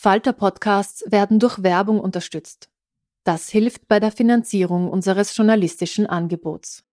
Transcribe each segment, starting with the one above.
Falter-Podcasts werden durch Werbung unterstützt. Das hilft bei der Finanzierung unseres journalistischen Angebots.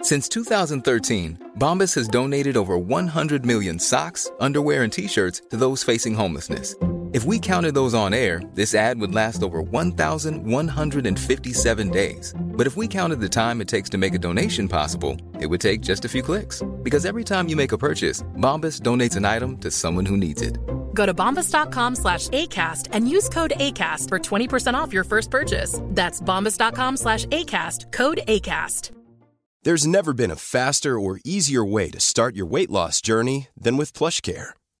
Since 2013, Bombas has donated over 100 million socks, underwear, and t-shirts to those facing homelessness. If we counted those on air, this ad would last over 1,157 days. But if we counted the time it takes to make a donation possible, it would take just a few clicks. Because every time you make a purchase, Bombas donates an item to someone who needs it. Go to bombas.com slash ACAST and use code ACAST for 20% off your first purchase. That's bombas.com slash ACAST, code ACAST. There's never been a faster or easier way to start your weight loss journey than with PlushCare.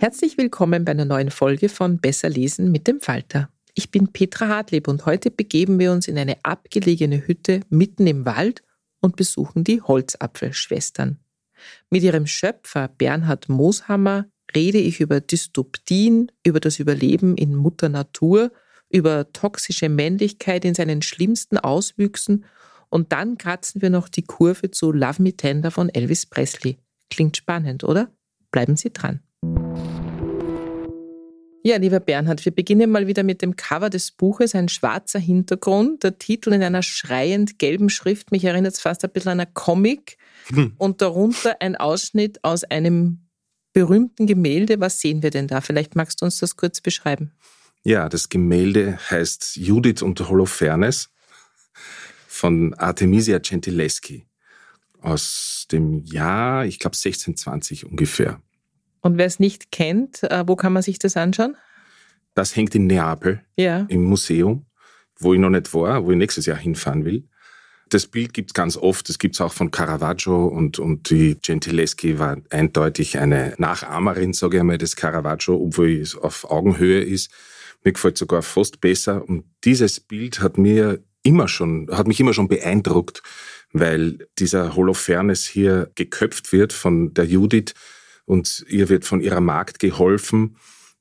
Herzlich willkommen bei einer neuen Folge von Besser lesen mit dem Falter. Ich bin Petra Hartlieb und heute begeben wir uns in eine abgelegene Hütte mitten im Wald und besuchen die Holzapfelschwestern. Mit ihrem Schöpfer Bernhard Mooshammer rede ich über Dystopien, über das Überleben in Mutter Natur, über toxische Männlichkeit in seinen schlimmsten Auswüchsen und dann kratzen wir noch die Kurve zu Love Me Tender von Elvis Presley. Klingt spannend, oder? Bleiben Sie dran. Ja, lieber Bernhard, wir beginnen mal wieder mit dem Cover des Buches, ein schwarzer Hintergrund, der Titel in einer schreiend gelben Schrift, mich erinnert es fast ein bisschen an einen Comic hm. und darunter ein Ausschnitt aus einem berühmten Gemälde. Was sehen wir denn da? Vielleicht magst du uns das kurz beschreiben. Ja, das Gemälde heißt Judith und Holofernes von Artemisia Gentileschi aus dem Jahr, ich glaube 1620 ungefähr. Und wer es nicht kennt, äh, wo kann man sich das anschauen? Das hängt in Neapel ja. im Museum, wo ich noch nicht war, wo ich nächstes Jahr hinfahren will. Das Bild gibt es ganz oft. Es gibt es auch von Caravaggio und, und die Gentileschi war eindeutig eine Nachahmerin, sage ich einmal, des Caravaggio, obwohl es auf Augenhöhe ist. Mir gefällt sogar fast besser. Und dieses Bild hat mir immer schon, hat mich immer schon beeindruckt, weil dieser Holofernes hier geköpft wird von der Judith und ihr wird von ihrer Magd geholfen.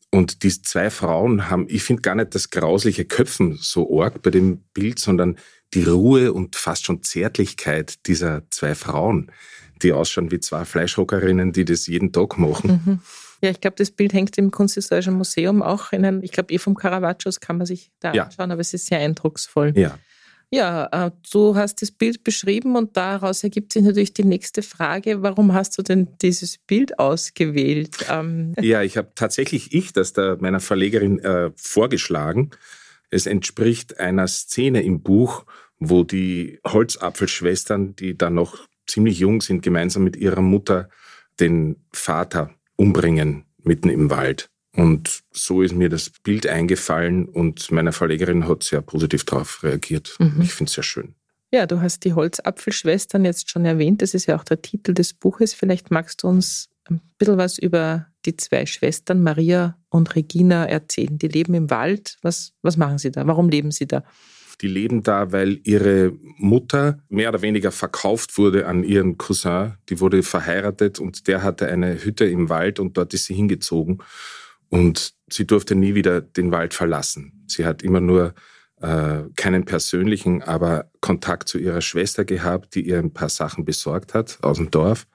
Und diese zwei Frauen haben, ich finde gar nicht das grausliche Köpfen so arg bei dem Bild, sondern die Ruhe und fast schon Zärtlichkeit dieser zwei Frauen, die ausschauen wie zwei Fleischhockerinnen, die das jeden Tag machen. Mhm. Ja, ich glaube, das Bild hängt im Kunsthistorischen Museum auch in einem, ich glaube, eh vom Caravaggios kann man sich da ja. anschauen, aber es ist sehr eindrucksvoll. Ja. Ja, äh, du hast das Bild beschrieben und daraus ergibt sich natürlich die nächste Frage, warum hast du denn dieses Bild ausgewählt? Ähm, ja, ich habe tatsächlich ich das da meiner Verlegerin äh, vorgeschlagen. Es entspricht einer Szene im Buch, wo die Holzapfelschwestern, die dann noch ziemlich jung sind, gemeinsam mit ihrer Mutter den Vater umbringen mitten im Wald. Und so ist mir das Bild eingefallen und meine Verlegerin hat sehr positiv darauf reagiert. Mhm. Ich finde es sehr schön. Ja, du hast die Holzapfelschwestern jetzt schon erwähnt. Das ist ja auch der Titel des Buches. Vielleicht magst du uns ein bisschen was über die zwei Schwestern, Maria und Regina, erzählen. Die leben im Wald. Was, was machen sie da? Warum leben sie da? Die leben da, weil ihre Mutter mehr oder weniger verkauft wurde an ihren Cousin. Die wurde verheiratet und der hatte eine Hütte im Wald und dort ist sie hingezogen. Und sie durfte nie wieder den Wald verlassen. Sie hat immer nur äh, keinen persönlichen, aber Kontakt zu ihrer Schwester gehabt, die ihr ein paar Sachen besorgt hat aus dem Dorf,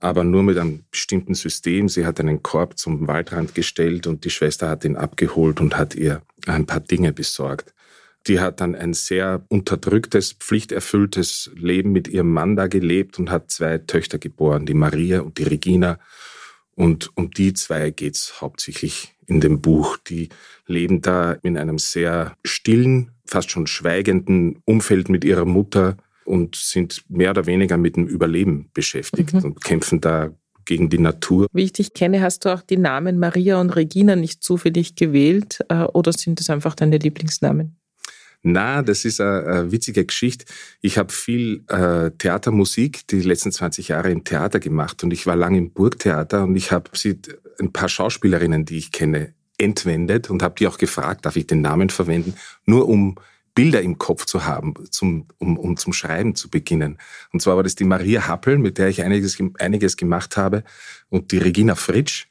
aber nur mit einem bestimmten System. Sie hat einen Korb zum Waldrand gestellt und die Schwester hat ihn abgeholt und hat ihr ein paar Dinge besorgt. Die hat dann ein sehr unterdrücktes, pflichterfülltes Leben mit ihrem Mann da gelebt und hat zwei Töchter geboren, die Maria und die Regina. Und um die zwei geht's hauptsächlich in dem Buch. Die leben da in einem sehr stillen, fast schon schweigenden Umfeld mit ihrer Mutter und sind mehr oder weniger mit dem Überleben beschäftigt mhm. und kämpfen da gegen die Natur. Wie ich dich kenne, hast du auch die Namen Maria und Regina nicht zufällig gewählt äh, oder sind das einfach deine Lieblingsnamen? Na, das ist eine, eine witzige Geschichte. Ich habe viel äh, Theatermusik die letzten 20 Jahre im Theater gemacht und ich war lange im Burgtheater und ich habe ein paar Schauspielerinnen, die ich kenne, entwendet und habe die auch gefragt, darf ich den Namen verwenden, nur um Bilder im Kopf zu haben, zum, um, um zum Schreiben zu beginnen. Und zwar war das die Maria Happel, mit der ich einiges, einiges gemacht habe, und die Regina Fritsch.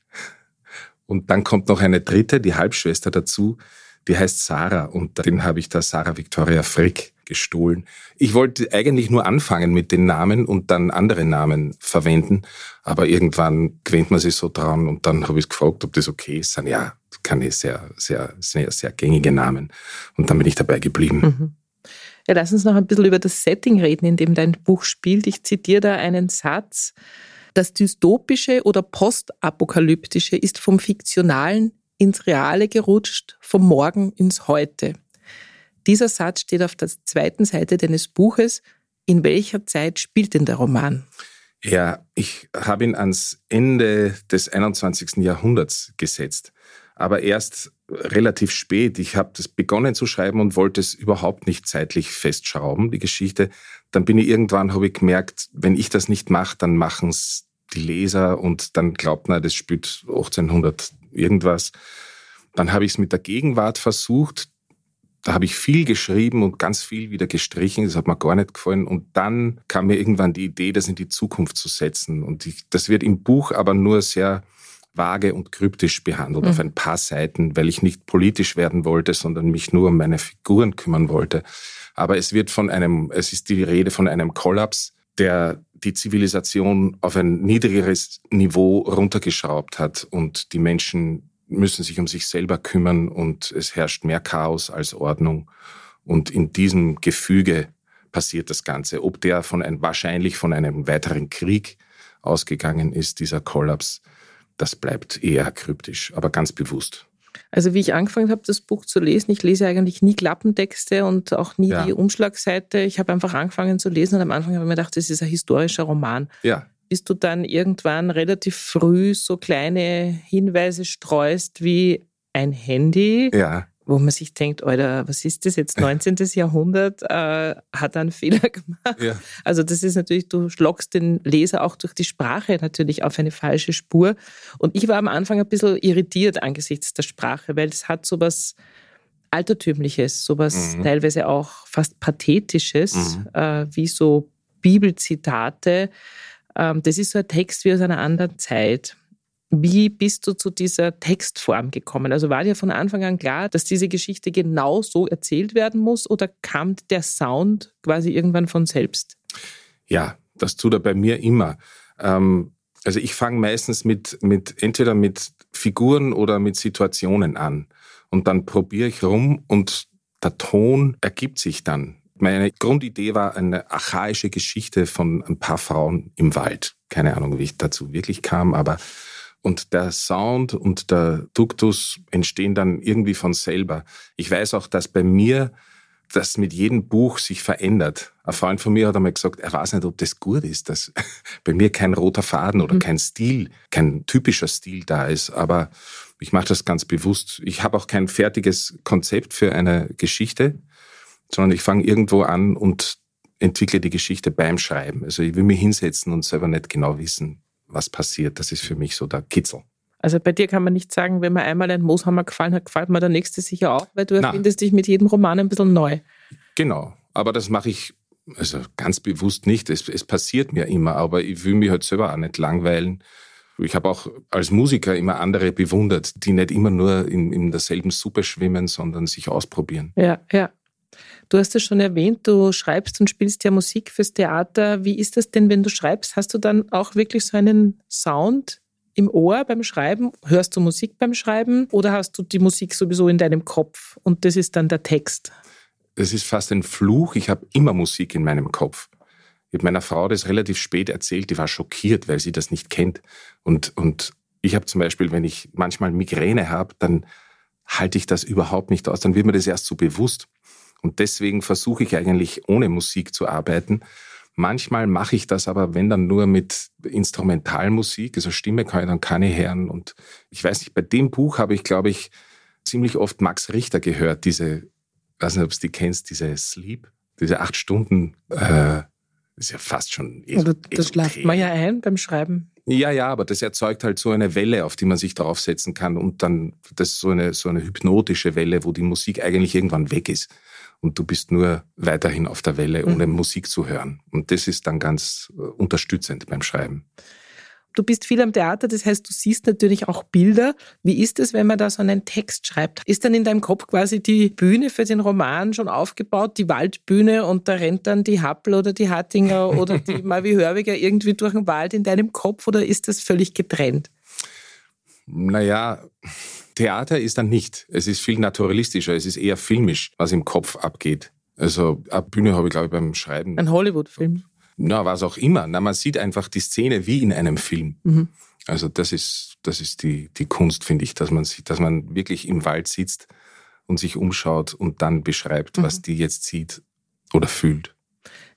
Und dann kommt noch eine dritte, die Halbschwester dazu, die heißt Sarah und den habe ich da Sarah Victoria Frick gestohlen. Ich wollte eigentlich nur anfangen mit den Namen und dann andere Namen verwenden, aber irgendwann gewöhnt man sich so dran und dann habe ich gefragt, ob das okay ist. Dann, ja, kann ich sehr, sehr, sehr, sehr gängige Namen und dann bin ich dabei geblieben. Mhm. Ja, lass uns noch ein bisschen über das Setting reden, in dem dein Buch spielt. Ich zitiere da einen Satz. Das Dystopische oder Postapokalyptische ist vom Fiktionalen ins Reale gerutscht, vom Morgen ins Heute. Dieser Satz steht auf der zweiten Seite deines Buches. In welcher Zeit spielt denn der Roman? Ja, ich habe ihn ans Ende des 21. Jahrhunderts gesetzt, aber erst relativ spät. Ich habe das begonnen zu schreiben und wollte es überhaupt nicht zeitlich festschrauben, die Geschichte. Dann bin ich irgendwann, habe ich gemerkt, wenn ich das nicht mache, dann machen es die Leser und dann glaubt man, das spielt 1800 irgendwas. Dann habe ich es mit der Gegenwart versucht. Da habe ich viel geschrieben und ganz viel wieder gestrichen. Das hat mir gar nicht gefallen. Und dann kam mir irgendwann die Idee, das in die Zukunft zu setzen. Und ich, das wird im Buch aber nur sehr vage und kryptisch behandelt, mhm. auf ein paar Seiten, weil ich nicht politisch werden wollte, sondern mich nur um meine Figuren kümmern wollte. Aber es wird von einem, es ist die Rede von einem Kollaps, der die Zivilisation auf ein niedrigeres Niveau runtergeschraubt hat und die Menschen müssen sich um sich selber kümmern und es herrscht mehr Chaos als Ordnung. Und in diesem Gefüge passiert das Ganze. Ob der von ein, wahrscheinlich von einem weiteren Krieg ausgegangen ist, dieser Kollaps, das bleibt eher kryptisch, aber ganz bewusst. Also wie ich angefangen habe, das Buch zu lesen, ich lese eigentlich nie Klappentexte und auch nie ja. die Umschlagseite. Ich habe einfach angefangen zu lesen und am Anfang habe ich mir gedacht, das ist ein historischer Roman. Ja. Bis du dann irgendwann relativ früh so kleine Hinweise streust wie ein Handy, ja wo man sich denkt, Alter, was ist das jetzt, 19. Jahrhundert, äh, hat einen Fehler gemacht. Ja. Also das ist natürlich, du schlockst den Leser auch durch die Sprache natürlich auf eine falsche Spur. Und ich war am Anfang ein bisschen irritiert angesichts der Sprache, weil es hat sowas Altertümliches, sowas mhm. teilweise auch fast Pathetisches, mhm. äh, wie so Bibelzitate. Ähm, das ist so ein Text wie aus einer anderen Zeit. Wie bist du zu dieser Textform gekommen? Also war dir von Anfang an klar, dass diese Geschichte genau so erzählt werden muss oder kam der Sound quasi irgendwann von selbst? Ja, das tut er bei mir immer. Ähm, also ich fange meistens mit, mit entweder mit Figuren oder mit Situationen an und dann probiere ich rum und der Ton ergibt sich dann. Meine Grundidee war eine archaische Geschichte von ein paar Frauen im Wald. Keine Ahnung, wie ich dazu wirklich kam, aber und der Sound und der Duktus entstehen dann irgendwie von selber. Ich weiß auch, dass bei mir das mit jedem Buch sich verändert. Ein Freund von mir hat einmal gesagt, er weiß nicht, ob das gut ist, dass bei mir kein roter Faden oder mhm. kein Stil, kein typischer Stil da ist. Aber ich mache das ganz bewusst. Ich habe auch kein fertiges Konzept für eine Geschichte, sondern ich fange irgendwo an und entwickle die Geschichte beim Schreiben. Also ich will mich hinsetzen und selber nicht genau wissen, was passiert. Das ist für mich so der Kitzel. Also bei dir kann man nicht sagen, wenn mir einmal ein Mooshammer gefallen hat, gefällt mir der nächste sicher auch, weil du erfindest dich mit jedem Roman ein bisschen neu. Genau, aber das mache ich also ganz bewusst nicht. Es, es passiert mir immer, aber ich will mich halt selber auch nicht langweilen. Ich habe auch als Musiker immer andere bewundert, die nicht immer nur in, in derselben Suppe schwimmen, sondern sich ausprobieren. Ja, ja. Du hast es schon erwähnt, du schreibst und spielst ja Musik fürs Theater. Wie ist das denn, wenn du schreibst? Hast du dann auch wirklich so einen Sound im Ohr beim Schreiben? Hörst du Musik beim Schreiben oder hast du die Musik sowieso in deinem Kopf und das ist dann der Text? Das ist fast ein Fluch. Ich habe immer Musik in meinem Kopf. Ich habe meiner Frau das relativ spät erzählt, die war schockiert, weil sie das nicht kennt. Und, und ich habe zum Beispiel, wenn ich manchmal Migräne habe, dann halte ich das überhaupt nicht aus. Dann wird mir das erst so bewusst. Und deswegen versuche ich eigentlich ohne Musik zu arbeiten. Manchmal mache ich das aber, wenn dann nur mit Instrumentalmusik, also Stimme kann ich dann keine hören. Und ich weiß nicht, bei dem Buch habe ich, glaube ich, ziemlich oft Max Richter gehört, diese weiß nicht, ob du die kennst, diese Sleep, diese acht Stunden, äh, ist ja fast schon. Oder das schlaft man ja ein beim Schreiben. Ja, ja, aber das erzeugt halt so eine Welle, auf die man sich draufsetzen kann und dann, das ist so eine, so eine hypnotische Welle, wo die Musik eigentlich irgendwann weg ist und du bist nur weiterhin auf der Welle, ohne mhm. Musik zu hören. Und das ist dann ganz äh, unterstützend beim Schreiben. Du bist viel am Theater, das heißt, du siehst natürlich auch Bilder. Wie ist es, wenn man da so einen Text schreibt? Ist dann in deinem Kopf quasi die Bühne für den Roman schon aufgebaut, die Waldbühne und da rennt dann die Happel oder die Hattinger oder die Mavi Hörwiger irgendwie durch den Wald in deinem Kopf oder ist das völlig getrennt? Naja, Theater ist dann nicht. Es ist viel naturalistischer, es ist eher filmisch, was im Kopf abgeht. Also, eine Bühne habe ich, glaube ich, beim Schreiben. Ein Hollywood-Film na, was auch immer. Na, man sieht einfach die Szene wie in einem Film. Mhm. Also das ist, das ist die, die Kunst, finde ich, dass man sieht, dass man wirklich im Wald sitzt und sich umschaut und dann beschreibt, mhm. was die jetzt sieht oder fühlt.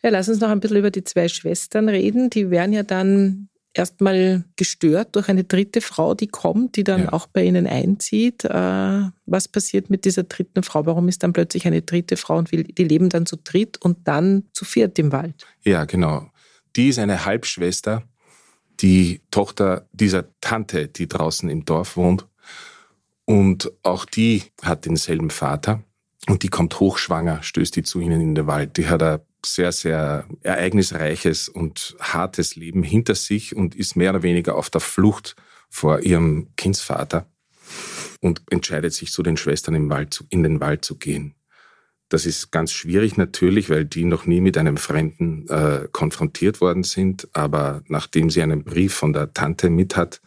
Ja, lass uns noch ein bisschen über die zwei Schwestern reden. Die werden ja dann erstmal gestört durch eine dritte Frau, die kommt, die dann ja. auch bei ihnen einzieht. Äh, was passiert mit dieser dritten Frau? Warum ist dann plötzlich eine dritte Frau und die leben dann zu dritt und dann zu viert im Wald? Ja, genau. Die ist eine Halbschwester, die Tochter dieser Tante, die draußen im Dorf wohnt. Und auch die hat denselben Vater. Und die kommt hochschwanger, stößt die zu ihnen in den Wald. Die hat ein sehr, sehr ereignisreiches und hartes Leben hinter sich und ist mehr oder weniger auf der Flucht vor ihrem Kindsvater und entscheidet sich zu den Schwestern im Wald in den Wald zu gehen. Das ist ganz schwierig natürlich, weil die noch nie mit einem Fremden äh, konfrontiert worden sind. Aber nachdem sie einen Brief von der Tante mit hat,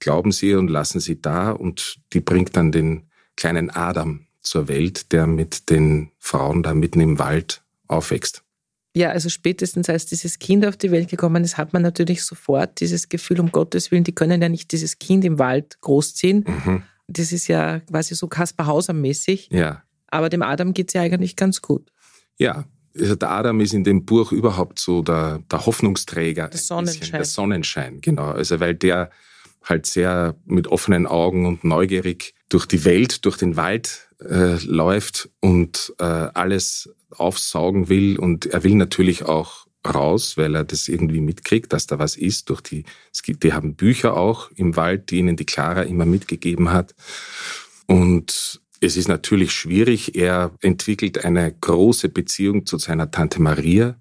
glauben sie und lassen sie da und die bringt dann den kleinen Adam zur Welt, der mit den Frauen da mitten im Wald aufwächst. Ja, also spätestens als dieses Kind auf die Welt gekommen ist, hat man natürlich sofort dieses Gefühl, um Gottes Willen, die können ja nicht dieses Kind im Wald großziehen. Mhm. Das ist ja quasi so Kaspar Hauser-mäßig. Ja. Aber dem Adam geht es ja eigentlich ganz gut. Ja, also der Adam ist in dem Buch überhaupt so der, der Hoffnungsträger. Der Sonnenschein. Der Sonnenschein, genau. Also weil der halt sehr mit offenen Augen und neugierig durch die Welt, durch den Wald äh, läuft und äh, alles aufsaugen will. Und er will natürlich auch raus, weil er das irgendwie mitkriegt, dass da was ist. Durch die, es gibt, die haben Bücher auch im Wald, die ihnen die Clara immer mitgegeben hat. Und es ist natürlich schwierig. Er entwickelt eine große Beziehung zu seiner Tante Maria,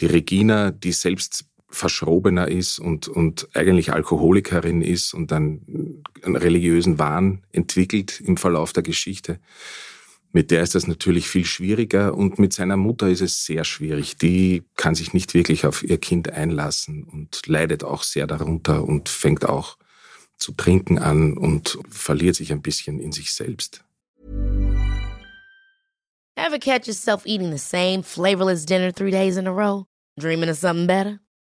die Regina, die selbst verschrobener ist und, und eigentlich Alkoholikerin ist und dann einen religiösen Wahn entwickelt im Verlauf der Geschichte. Mit der ist das natürlich viel schwieriger und mit seiner Mutter ist es sehr schwierig. Die kann sich nicht wirklich auf ihr Kind einlassen und leidet auch sehr darunter und fängt auch zu trinken an und verliert sich ein bisschen in sich selbst. Ever catch yourself eating the same flavorless dinner three days in a row? Dreaming of something better?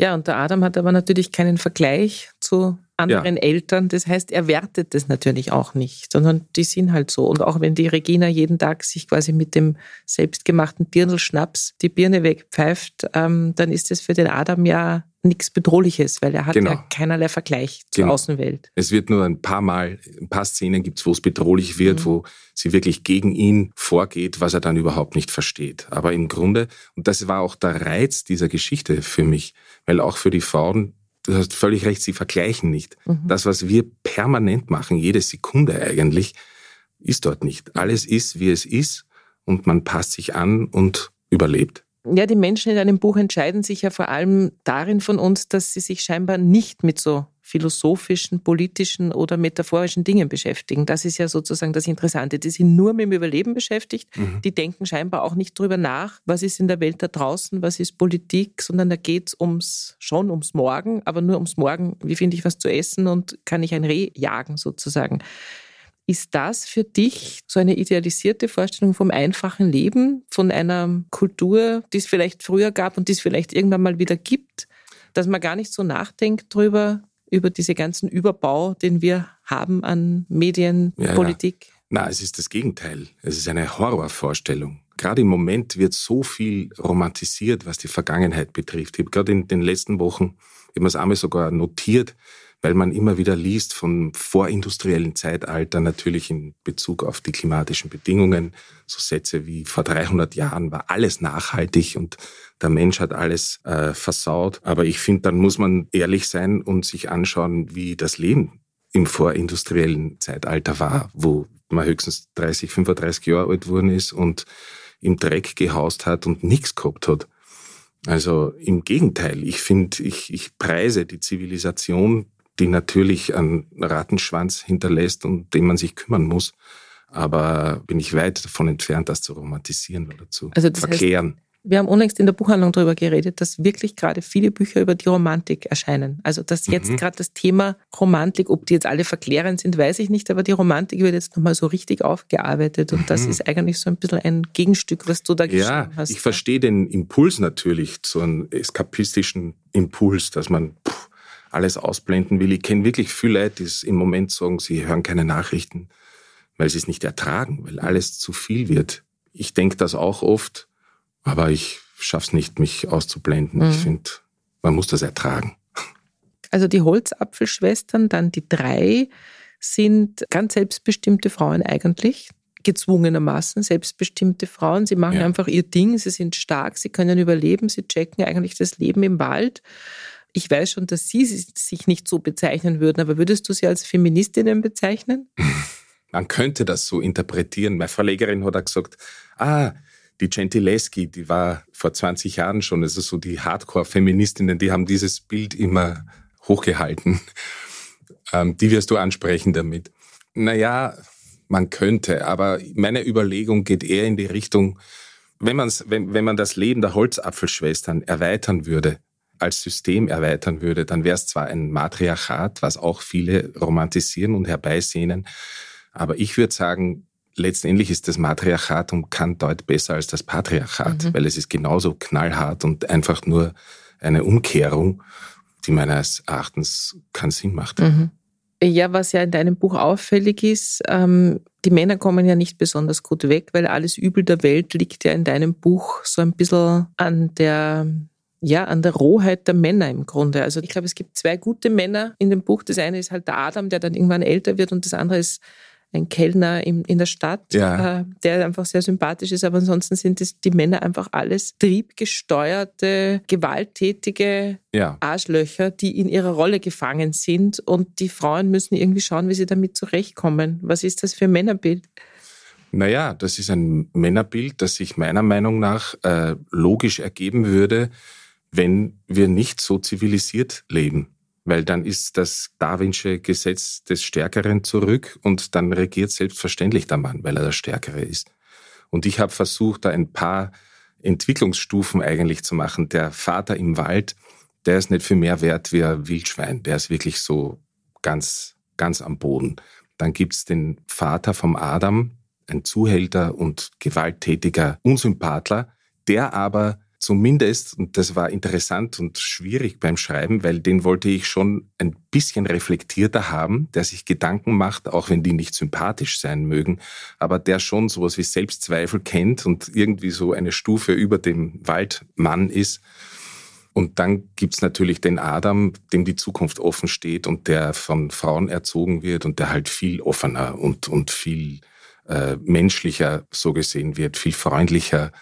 Ja, und der Adam hat aber natürlich keinen Vergleich zu anderen ja. Eltern. Das heißt, er wertet das natürlich auch nicht, sondern die sind halt so. Und auch wenn die Regina jeden Tag sich quasi mit dem selbstgemachten Dirndl-Schnaps die Birne wegpfeift, ähm, dann ist das für den Adam ja nichts Bedrohliches, weil er hat genau. ja keinerlei Vergleich zur genau. Außenwelt. Es wird nur ein paar Mal, ein paar Szenen gibt es, wo es bedrohlich wird, mhm. wo sie wirklich gegen ihn vorgeht, was er dann überhaupt nicht versteht. Aber im Grunde, und das war auch der Reiz dieser Geschichte für mich, weil auch für die Frauen du hast völlig recht, sie vergleichen nicht. Mhm. Das, was wir permanent machen, jede Sekunde eigentlich, ist dort nicht. Alles ist, wie es ist und man passt sich an und überlebt. Ja, die Menschen in einem Buch entscheiden sich ja vor allem darin von uns, dass sie sich scheinbar nicht mit so philosophischen, politischen oder metaphorischen Dingen beschäftigen. Das ist ja sozusagen das Interessante. Die sind nur mit dem Überleben beschäftigt. Mhm. Die denken scheinbar auch nicht drüber nach, was ist in der Welt da draußen, was ist Politik, sondern da geht es ums, schon ums Morgen, aber nur ums Morgen. Wie finde ich was zu essen und kann ich ein Reh jagen sozusagen? Ist das für dich so eine idealisierte Vorstellung vom einfachen Leben, von einer Kultur, die es vielleicht früher gab und die es vielleicht irgendwann mal wieder gibt, dass man gar nicht so nachdenkt drüber, über diese ganzen Überbau, den wir haben an Medien, ja, Politik? Ja. Na, es ist das Gegenteil. Es ist eine Horrorvorstellung. Gerade im Moment wird so viel romantisiert, was die Vergangenheit betrifft. Ich habe gerade in den letzten Wochen, ich habe es einmal sogar notiert, weil man immer wieder liest vom vorindustriellen Zeitalter, natürlich in Bezug auf die klimatischen Bedingungen, so Sätze wie vor 300 Jahren war alles nachhaltig und der Mensch hat alles äh, versaut. Aber ich finde, dann muss man ehrlich sein und sich anschauen, wie das Leben im vorindustriellen Zeitalter war, wo man höchstens 30, 35 Jahre alt geworden ist und im Dreck gehaust hat und nichts gehabt hat. Also im Gegenteil, ich finde, ich, ich preise die Zivilisation die natürlich einen Rattenschwanz hinterlässt und den man sich kümmern muss. Aber bin ich weit davon entfernt, das zu romantisieren oder zu also verklären. Heißt, wir haben unlängst in der Buchhandlung darüber geredet, dass wirklich gerade viele Bücher über die Romantik erscheinen. Also dass jetzt mhm. gerade das Thema Romantik, ob die jetzt alle verklärend sind, weiß ich nicht, aber die Romantik wird jetzt nochmal so richtig aufgearbeitet und mhm. das ist eigentlich so ein bisschen ein Gegenstück, was du da geschrieben ja, hast. Ich verstehe den Impuls natürlich, so einen eskapistischen Impuls, dass man pff, alles ausblenden will. Ich kenne wirklich viele Leute, die im Moment sagen, sie hören keine Nachrichten, weil sie es nicht ertragen, weil alles zu viel wird. Ich denke das auch oft, aber ich schaffe es nicht, mich auszublenden. Mhm. Ich finde, man muss das ertragen. Also die Holzapfelschwestern, dann die drei, sind ganz selbstbestimmte Frauen eigentlich gezwungenermaßen selbstbestimmte Frauen. Sie machen ja. einfach ihr Ding, sie sind stark, sie können überleben, sie checken eigentlich das Leben im Wald ich weiß schon, dass Sie sich nicht so bezeichnen würden, aber würdest du sie als Feministinnen bezeichnen? Man könnte das so interpretieren. Meine Verlegerin hat auch gesagt, ah, die Gentileschi, die war vor 20 Jahren schon, also so die Hardcore-Feministinnen, die haben dieses Bild immer hochgehalten. Ähm, die wirst du ansprechen damit. Naja, man könnte, aber meine Überlegung geht eher in die Richtung, wenn, man's, wenn, wenn man das Leben der Holzapfelschwestern erweitern würde, als System erweitern würde, dann wäre es zwar ein Matriarchat, was auch viele romantisieren und herbeisehnen, aber ich würde sagen, letztendlich ist das Matriarchat um Kant dort besser als das Patriarchat, mhm. weil es ist genauso knallhart und einfach nur eine Umkehrung, die meines Erachtens keinen Sinn macht. Mhm. Ja, was ja in deinem Buch auffällig ist, ähm, die Männer kommen ja nicht besonders gut weg, weil alles Übel der Welt liegt ja in deinem Buch so ein bisschen an der ja, an der Rohheit der Männer im Grunde. Also ich glaube, es gibt zwei gute Männer in dem Buch. Das eine ist halt der Adam, der dann irgendwann älter wird und das andere ist ein Kellner in, in der Stadt, ja. äh, der einfach sehr sympathisch ist. Aber ansonsten sind es die Männer einfach alles triebgesteuerte, gewalttätige ja. Arschlöcher, die in ihrer Rolle gefangen sind. Und die Frauen müssen irgendwie schauen, wie sie damit zurechtkommen. Was ist das für ein Männerbild? Naja, das ist ein Männerbild, das sich meiner Meinung nach äh, logisch ergeben würde, wenn wir nicht so zivilisiert leben. Weil dann ist das Darwinsche Gesetz des Stärkeren zurück und dann regiert selbstverständlich der Mann, weil er der Stärkere ist. Und ich habe versucht, da ein paar Entwicklungsstufen eigentlich zu machen. Der Vater im Wald, der ist nicht viel mehr wert wie ein Wildschwein. Der ist wirklich so ganz, ganz am Boden. Dann gibt's den Vater vom Adam, ein Zuhälter und gewalttätiger Unsympathler, der aber zumindest, und das war interessant und schwierig beim Schreiben, weil den wollte ich schon ein bisschen reflektierter haben, der sich Gedanken macht, auch wenn die nicht sympathisch sein mögen, aber der schon sowas wie Selbstzweifel kennt und irgendwie so eine Stufe über dem Waldmann ist. Und dann gibt's natürlich den Adam, dem die Zukunft offen steht und der von Frauen erzogen wird und der halt viel offener und, und viel äh, menschlicher so gesehen wird, viel freundlicher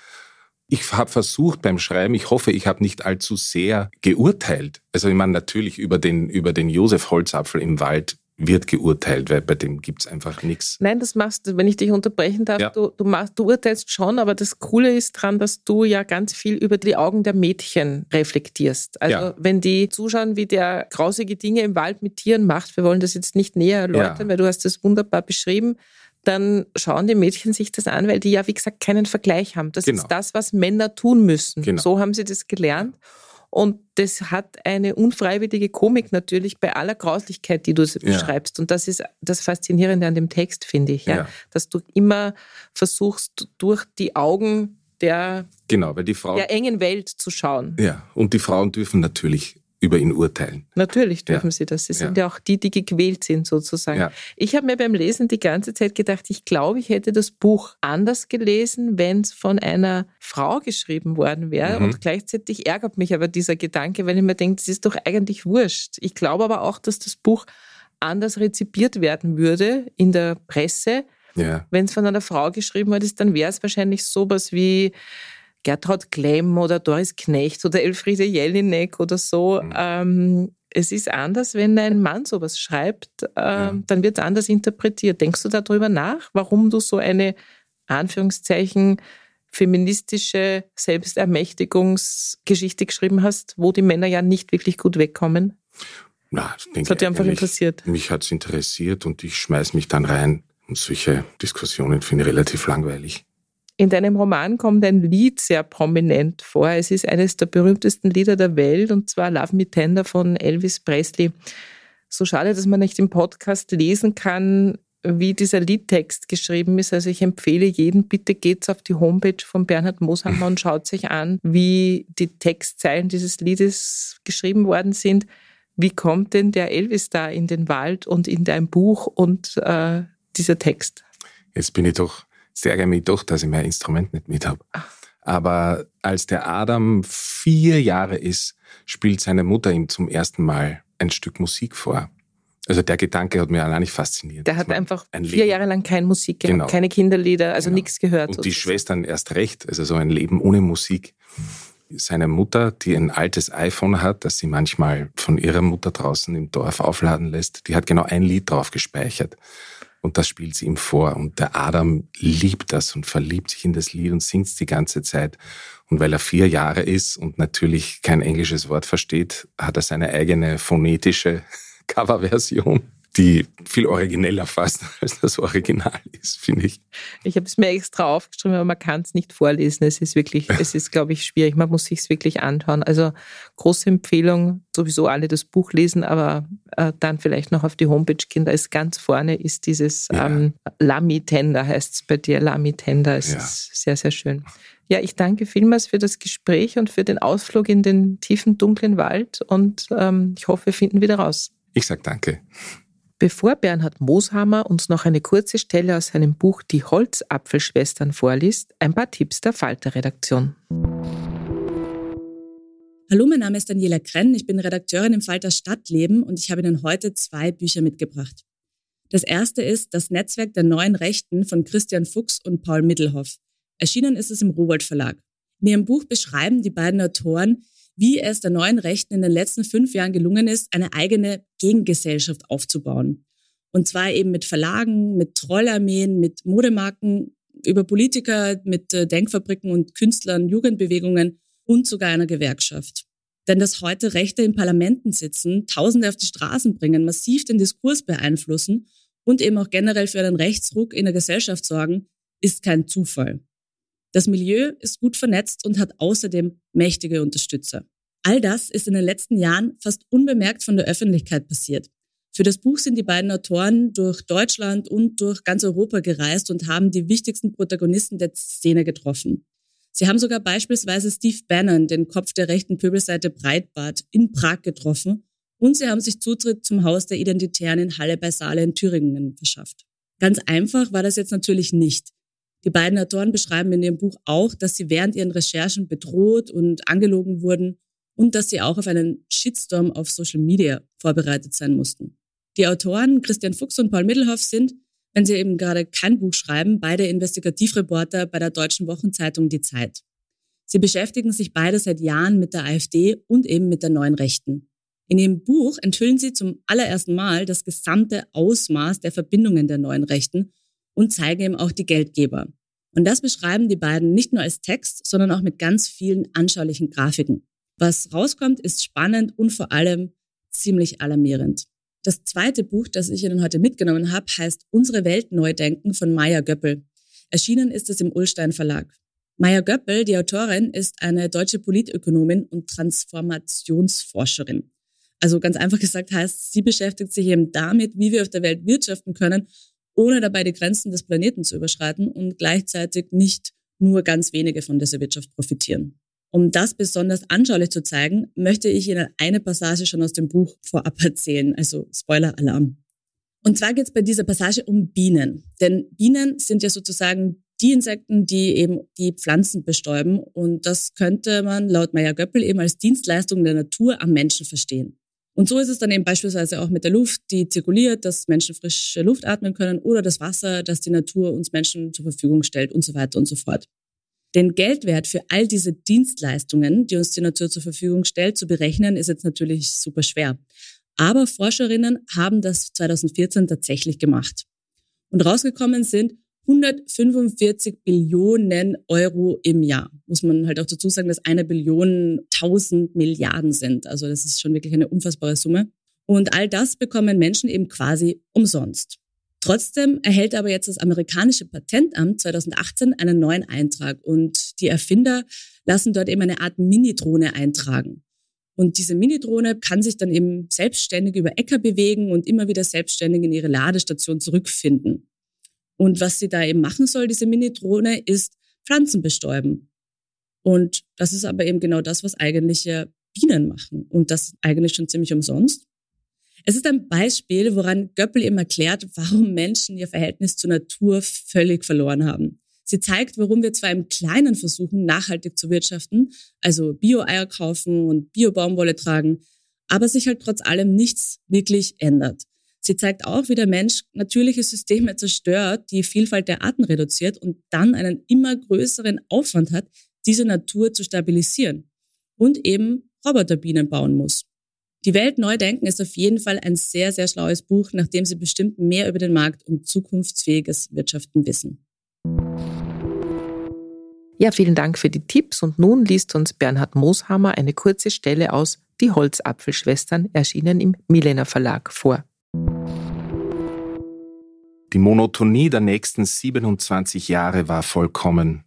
ich habe versucht beim Schreiben, ich hoffe, ich habe nicht allzu sehr geurteilt. Also ich meine, natürlich über den, über den Josef Holzapfel im Wald wird geurteilt, weil bei dem gibt's einfach nichts. Nein, das machst du, wenn ich dich unterbrechen darf, ja. du, du, machst, du urteilst schon, aber das Coole ist dran, dass du ja ganz viel über die Augen der Mädchen reflektierst. Also ja. wenn die zuschauen, wie der grausige Dinge im Wald mit Tieren macht, wir wollen das jetzt nicht näher erläutern, ja. weil du hast das wunderbar beschrieben, dann schauen die Mädchen sich das an, weil die ja, wie gesagt, keinen Vergleich haben. Das genau. ist das, was Männer tun müssen. Genau. So haben sie das gelernt. Und das hat eine unfreiwillige Komik natürlich bei aller Grauslichkeit, die du ja. beschreibst. Und das ist das Faszinierende an dem Text, finde ich, ja? ja. dass du immer versuchst, durch die Augen der, genau, weil die Frau, der engen Welt zu schauen. Ja, und die Frauen dürfen natürlich über ihn urteilen. Natürlich dürfen ja. sie das. Sie sind ja. ja. auch die, die gequält sind sozusagen. Ja. Ich habe mir beim Lesen die ganze Zeit gedacht, ich glaube, ich hätte das Buch anders gelesen, wenn es von einer Frau geschrieben worden wäre. Mhm. Und gleichzeitig ärgert mich aber dieser Gedanke, weil ich mir denke, das ist doch eigentlich wurscht. Ich glaube aber auch, dass das Buch anders rezipiert werden würde in der Presse. Wenn es von einer Frau geschrieben worden ist, dann wäre es wahrscheinlich sowas wie Gertraud Klemm oder Doris Knecht oder Elfriede Jelinek oder so. Mhm. Ähm, es ist anders, wenn ein Mann sowas schreibt, ähm, mhm. dann wird es anders interpretiert. Denkst du darüber nach, warum du so eine Anführungszeichen feministische Selbstermächtigungsgeschichte geschrieben hast, wo die Männer ja nicht wirklich gut wegkommen? Na, ich denke, das hat dich einfach interessiert. Mich hat es interessiert und ich schmeiß mich dann rein. Und solche Diskussionen finde ich relativ langweilig. In deinem Roman kommt ein Lied sehr prominent vor. Es ist eines der berühmtesten Lieder der Welt und zwar Love Me Tender von Elvis Presley. So schade, dass man nicht im Podcast lesen kann, wie dieser Liedtext geschrieben ist. Also ich empfehle jeden, bitte geht's auf die Homepage von Bernhard Moshammer und schaut sich an, wie die Textzeilen dieses Liedes geschrieben worden sind. Wie kommt denn der Elvis da in den Wald und in dein Buch und äh, dieser Text? Jetzt bin ich doch Ärgere mich doch, dass ich mein Instrument nicht mit habe. Aber als der Adam vier Jahre ist, spielt seine Mutter ihm zum ersten Mal ein Stück Musik vor. Also der Gedanke hat mir allein nicht fasziniert. Der hat einfach vier Jahre lang keine Musik gehabt, genau. keine Kinderlieder, also genau. nichts gehört. Und sozusagen. die Schwestern erst recht, also so ein Leben ohne Musik. Seine Mutter, die ein altes iPhone hat, das sie manchmal von ihrer Mutter draußen im Dorf aufladen lässt, die hat genau ein Lied drauf gespeichert. Und das spielt sie ihm vor. Und der Adam liebt das und verliebt sich in das Lied und singt es die ganze Zeit. Und weil er vier Jahre ist und natürlich kein englisches Wort versteht, hat er seine eigene phonetische Coverversion die viel origineller fast als das Original ist, finde ich. Ich habe es mir extra aufgeschrieben, aber man kann es nicht vorlesen. Es ist wirklich, es ist, glaube ich, schwierig. Man muss sich es wirklich anschauen. Also große Empfehlung, sowieso alle das Buch lesen, aber äh, dann vielleicht noch auf die Homepage gehen. Da ist ganz vorne ist dieses ja. ähm, Lami Tender, heißt es bei dir, Lami Tender. Es ja. ist sehr, sehr schön. Ja, ich danke vielmals für das Gespräch und für den Ausflug in den tiefen, dunklen Wald und ähm, ich hoffe, wir finden wieder raus. Ich sage danke. Bevor Bernhard Mooshammer uns noch eine kurze Stelle aus seinem Buch Die Holzapfelschwestern vorliest, ein paar Tipps der Falter-Redaktion. Hallo, mein Name ist Daniela Krenn, ich bin Redakteurin im Falter Stadtleben und ich habe Ihnen heute zwei Bücher mitgebracht. Das erste ist Das Netzwerk der neuen Rechten von Christian Fuchs und Paul Middelhoff. Erschienen ist es im Rowold Verlag. In ihrem Buch beschreiben die beiden Autoren, wie es der neuen Rechten in den letzten fünf Jahren gelungen ist, eine eigene Gegengesellschaft aufzubauen. Und zwar eben mit Verlagen, mit Trollarmeen, mit Modemarken, über Politiker, mit äh, Denkfabriken und Künstlern, Jugendbewegungen und sogar einer Gewerkschaft. Denn dass heute Rechte in Parlamenten sitzen, Tausende auf die Straßen bringen, massiv den Diskurs beeinflussen und eben auch generell für einen Rechtsruck in der Gesellschaft sorgen, ist kein Zufall. Das Milieu ist gut vernetzt und hat außerdem mächtige Unterstützer. All das ist in den letzten Jahren fast unbemerkt von der Öffentlichkeit passiert. Für das Buch sind die beiden Autoren durch Deutschland und durch ganz Europa gereist und haben die wichtigsten Protagonisten der Szene getroffen. Sie haben sogar beispielsweise Steve Bannon, den Kopf der rechten Pöbelseite Breitbart, in Prag getroffen und sie haben sich Zutritt zum Haus der Identitären in Halle bei Saale in Thüringen verschafft. Ganz einfach war das jetzt natürlich nicht. Die beiden Autoren beschreiben in ihrem Buch auch, dass sie während ihren Recherchen bedroht und angelogen wurden und dass sie auch auf einen Shitstorm auf Social Media vorbereitet sein mussten. Die Autoren Christian Fuchs und Paul Middelhoff sind, wenn sie eben gerade kein Buch schreiben, beide Investigativreporter bei der deutschen Wochenzeitung Die Zeit. Sie beschäftigen sich beide seit Jahren mit der AfD und eben mit der neuen Rechten. In ihrem Buch enthüllen sie zum allerersten Mal das gesamte Ausmaß der Verbindungen der neuen Rechten und zeige ihm auch die Geldgeber. Und das beschreiben die beiden nicht nur als Text, sondern auch mit ganz vielen anschaulichen Grafiken. Was rauskommt, ist spannend und vor allem ziemlich alarmierend. Das zweite Buch, das ich Ihnen heute mitgenommen habe, heißt Unsere Welt neu denken von Maya Göppel. Erschienen ist es im Ullstein Verlag. Maya Göppel, die Autorin, ist eine deutsche Politökonomin und Transformationsforscherin. Also ganz einfach gesagt heißt, sie beschäftigt sich eben damit, wie wir auf der Welt wirtschaften können, ohne dabei die Grenzen des Planeten zu überschreiten und gleichzeitig nicht nur ganz wenige von dieser Wirtschaft profitieren. Um das besonders anschaulich zu zeigen, möchte ich Ihnen eine Passage schon aus dem Buch vorab erzählen, also Spoiler-Alarm. Und zwar geht es bei dieser Passage um Bienen. Denn Bienen sind ja sozusagen die Insekten, die eben die Pflanzen bestäuben. Und das könnte man laut Meyer Göppel eben als Dienstleistung der Natur am Menschen verstehen. Und so ist es dann eben beispielsweise auch mit der Luft, die zirkuliert, dass Menschen frische Luft atmen können oder das Wasser, das die Natur uns Menschen zur Verfügung stellt und so weiter und so fort. Den Geldwert für all diese Dienstleistungen, die uns die Natur zur Verfügung stellt, zu berechnen, ist jetzt natürlich super schwer. Aber Forscherinnen haben das 2014 tatsächlich gemacht. Und rausgekommen sind 145 Billionen Euro im Jahr. Muss man halt auch dazu sagen, dass eine Billion 1000 Milliarden sind. Also das ist schon wirklich eine unfassbare Summe. Und all das bekommen Menschen eben quasi umsonst. Trotzdem erhält aber jetzt das amerikanische Patentamt 2018 einen neuen Eintrag und die Erfinder lassen dort eben eine Art Mini-Drohne eintragen. Und diese Mini-Drohne kann sich dann eben selbstständig über Äcker bewegen und immer wieder selbstständig in ihre Ladestation zurückfinden. Und was sie da eben machen soll, diese Mini-Drohne, ist Pflanzen bestäuben. Und das ist aber eben genau das, was eigentliche Bienen machen. Und das eigentlich schon ziemlich umsonst. Es ist ein Beispiel, woran Göppel eben erklärt, warum Menschen ihr Verhältnis zur Natur völlig verloren haben. Sie zeigt, warum wir zwar im Kleinen versuchen, nachhaltig zu wirtschaften, also Bio-Eier kaufen und Bio-Baumwolle tragen, aber sich halt trotz allem nichts wirklich ändert. Sie zeigt auch, wie der Mensch natürliche Systeme zerstört, die Vielfalt der Arten reduziert und dann einen immer größeren Aufwand hat, diese Natur zu stabilisieren und eben Roboterbienen bauen muss. Die Welt neu denken ist auf jeden Fall ein sehr, sehr schlaues Buch, nachdem Sie bestimmt mehr über den Markt und zukunftsfähiges Wirtschaften wissen. Ja, vielen Dank für die Tipps und nun liest uns Bernhard Mooshammer eine kurze Stelle aus Die Holzapfelschwestern, erschienen im Milena Verlag vor. Die Monotonie der nächsten 27 Jahre war vollkommen.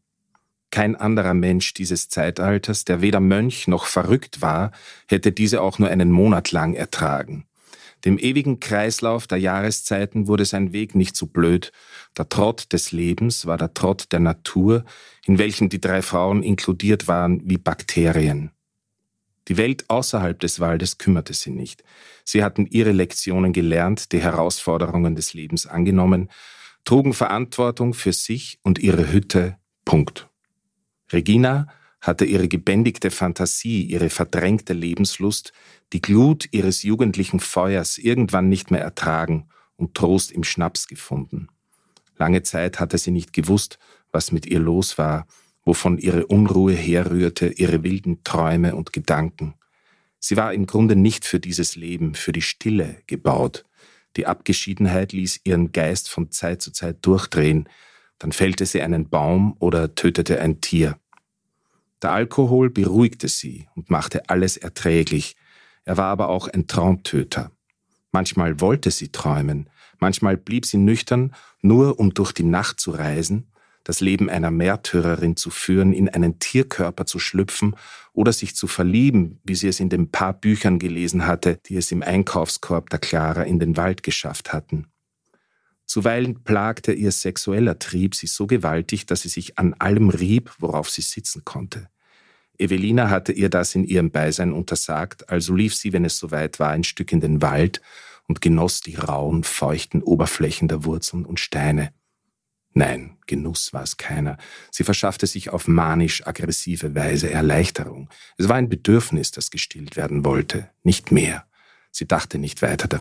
Kein anderer Mensch dieses Zeitalters, der weder Mönch noch verrückt war, hätte diese auch nur einen Monat lang ertragen. Dem ewigen Kreislauf der Jahreszeiten wurde sein Weg nicht so blöd. Der Trott des Lebens war der Trott der Natur, in welchem die drei Frauen inkludiert waren wie Bakterien. Die Welt außerhalb des Waldes kümmerte sie nicht. Sie hatten ihre Lektionen gelernt, die Herausforderungen des Lebens angenommen, trugen Verantwortung für sich und ihre Hütte. Punkt. Regina hatte ihre gebändigte Fantasie, ihre verdrängte Lebenslust, die Glut ihres jugendlichen Feuers irgendwann nicht mehr ertragen und Trost im Schnaps gefunden. Lange Zeit hatte sie nicht gewusst, was mit ihr los war, wovon ihre Unruhe herrührte, ihre wilden Träume und Gedanken. Sie war im Grunde nicht für dieses Leben, für die Stille gebaut. Die Abgeschiedenheit ließ ihren Geist von Zeit zu Zeit durchdrehen, dann fällte sie einen Baum oder tötete ein Tier. Der Alkohol beruhigte sie und machte alles erträglich, er war aber auch ein Traumtöter. Manchmal wollte sie träumen, manchmal blieb sie nüchtern, nur um durch die Nacht zu reisen, das Leben einer Märtyrerin zu führen, in einen Tierkörper zu schlüpfen oder sich zu verlieben, wie sie es in den paar Büchern gelesen hatte, die es im Einkaufskorb der Clara in den Wald geschafft hatten. Zuweilen plagte ihr sexueller Trieb sie so gewaltig, dass sie sich an allem rieb, worauf sie sitzen konnte. Evelina hatte ihr das in ihrem Beisein untersagt, also lief sie, wenn es soweit war, ein Stück in den Wald und genoss die rauen, feuchten Oberflächen der Wurzeln und Steine. Nein, Genuss war es keiner. Sie verschaffte sich auf manisch-aggressive Weise Erleichterung. Es war ein Bedürfnis, das gestillt werden wollte, nicht mehr. Sie dachte nicht weiter darüber.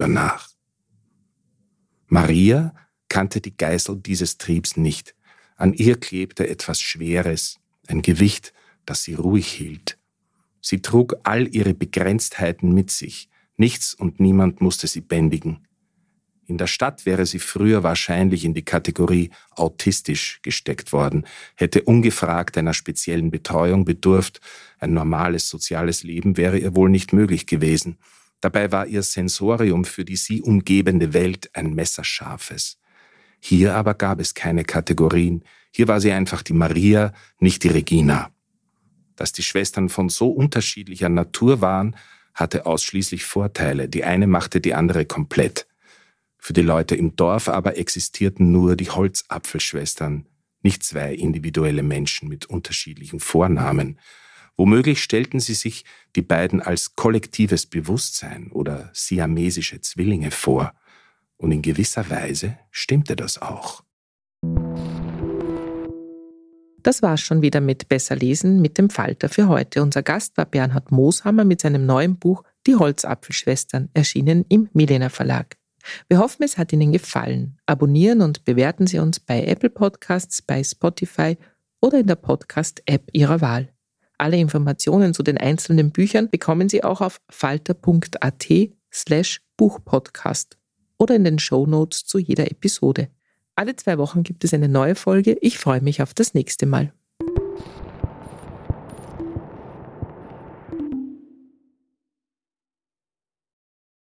Drüber nach. Maria kannte die Geißel dieses Triebs nicht. An ihr klebte etwas Schweres, ein Gewicht, das sie ruhig hielt. Sie trug all ihre Begrenztheiten mit sich. Nichts und niemand musste sie bändigen. In der Stadt wäre sie früher wahrscheinlich in die Kategorie autistisch gesteckt worden, hätte ungefragt einer speziellen Betreuung bedurft, ein normales soziales Leben wäre ihr wohl nicht möglich gewesen. Dabei war ihr Sensorium für die sie umgebende Welt ein messerscharfes. Hier aber gab es keine Kategorien, hier war sie einfach die Maria, nicht die Regina. Dass die Schwestern von so unterschiedlicher Natur waren, hatte ausschließlich Vorteile, die eine machte die andere komplett. Für die Leute im Dorf aber existierten nur die Holzapfelschwestern, nicht zwei individuelle Menschen mit unterschiedlichen Vornamen. Womöglich stellten sie sich die beiden als kollektives Bewusstsein oder siamesische Zwillinge vor. Und in gewisser Weise stimmte das auch. Das war's schon wieder mit Besser lesen mit dem Falter für heute. Unser Gast war Bernhard Mooshammer mit seinem neuen Buch Die Holzapfelschwestern, erschienen im Milena Verlag. Wir hoffen, es hat Ihnen gefallen. Abonnieren und bewerten Sie uns bei Apple Podcasts, bei Spotify oder in der Podcast-App Ihrer Wahl. Alle Informationen zu den einzelnen Büchern bekommen Sie auch auf falter.at slash Buchpodcast oder in den Show Notes zu jeder Episode. Alle zwei Wochen gibt es eine neue Folge. Ich freue mich auf das nächste Mal.